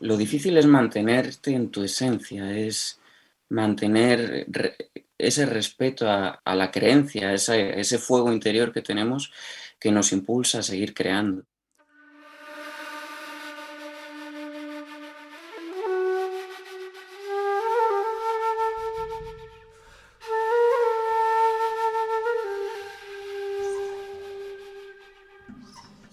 Lo difícil es mantenerte en tu esencia, es mantener ese respeto a, la creencia, ese fuego interior que tenemos que nos impulsa a seguir creando.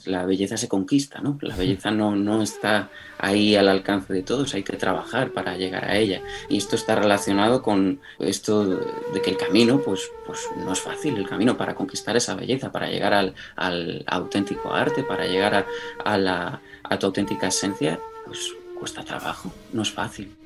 La belleza se conquista, ¿no? La belleza no, no está ahí al alcance de todos, hay que trabajar para llegar a ella. Y esto está relacionado con esto de que el camino, pues, pues no es fácil, el camino para conquistar esa belleza, para llegar al, al auténtico arte, para llegar a, a, la, a tu auténtica esencia, pues cuesta trabajo, no es fácil.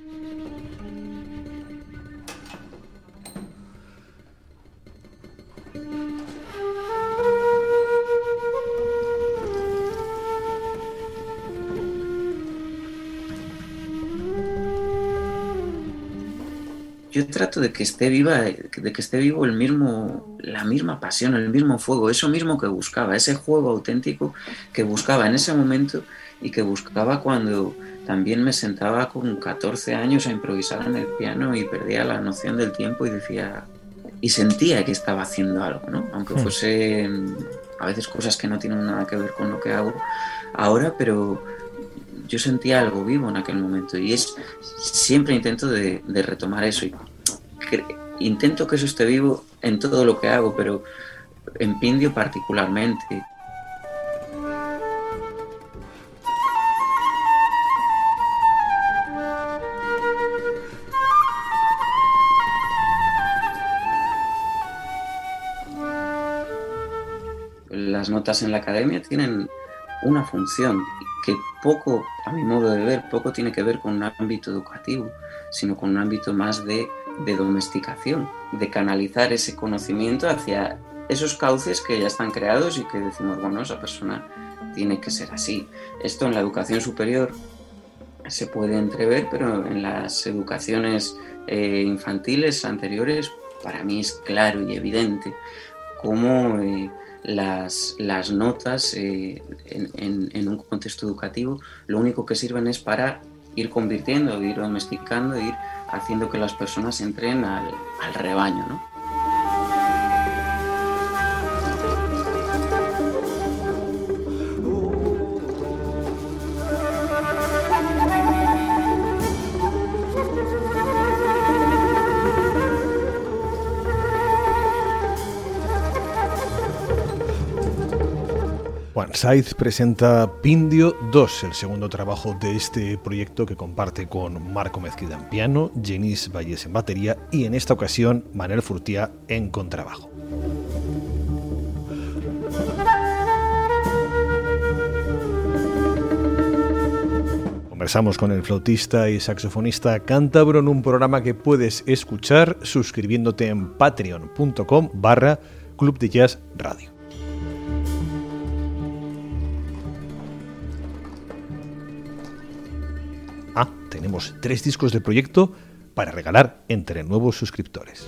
Yo trato de que esté viva, de que esté vivo el mismo, la misma pasión, el mismo fuego, eso mismo que buscaba, ese juego auténtico que buscaba en ese momento y que buscaba cuando también me sentaba con 14 años a improvisar en el piano y perdía la noción del tiempo y decía y sentía que estaba haciendo algo, ¿no? Aunque hmm. fuese a veces cosas que no tienen nada que ver con lo que hago ahora, pero yo sentía algo vivo en aquel momento y es siempre intento de, retomar eso y intento que eso esté vivo en todo lo que hago, pero en Pindio particularmente. Las notas en la academia tienen una función que poco, a mi modo de ver, poco tiene que ver con un ámbito educativo, sino con un ámbito más de, domesticación, de canalizar ese conocimiento hacia esos cauces que ya están creados y que decimos, bueno, esa persona tiene que ser así. Esto en la educación superior se puede entrever, pero en las educaciones eh, infantiles anteriores para mí es claro y evidente cómo eh, las, las notas eh, en, un contexto educativo lo único que sirven es para ir convirtiendo, ir domesticando, ir haciendo que las personas entren al, al rebaño. ¿no? Saiz presenta Pindio 2, el segundo trabajo de este proyecto que comparte con Marco Mezquida en piano, Jenis Valles en batería y en esta ocasión Manuel Furtía en contrabajo. Conversamos con el flautista y saxofonista cántabro en un programa que puedes escuchar suscribiéndote en patreon.com barra Club de Jazz Radio. Tenemos tres discos de proyecto para regalar entre nuevos suscriptores.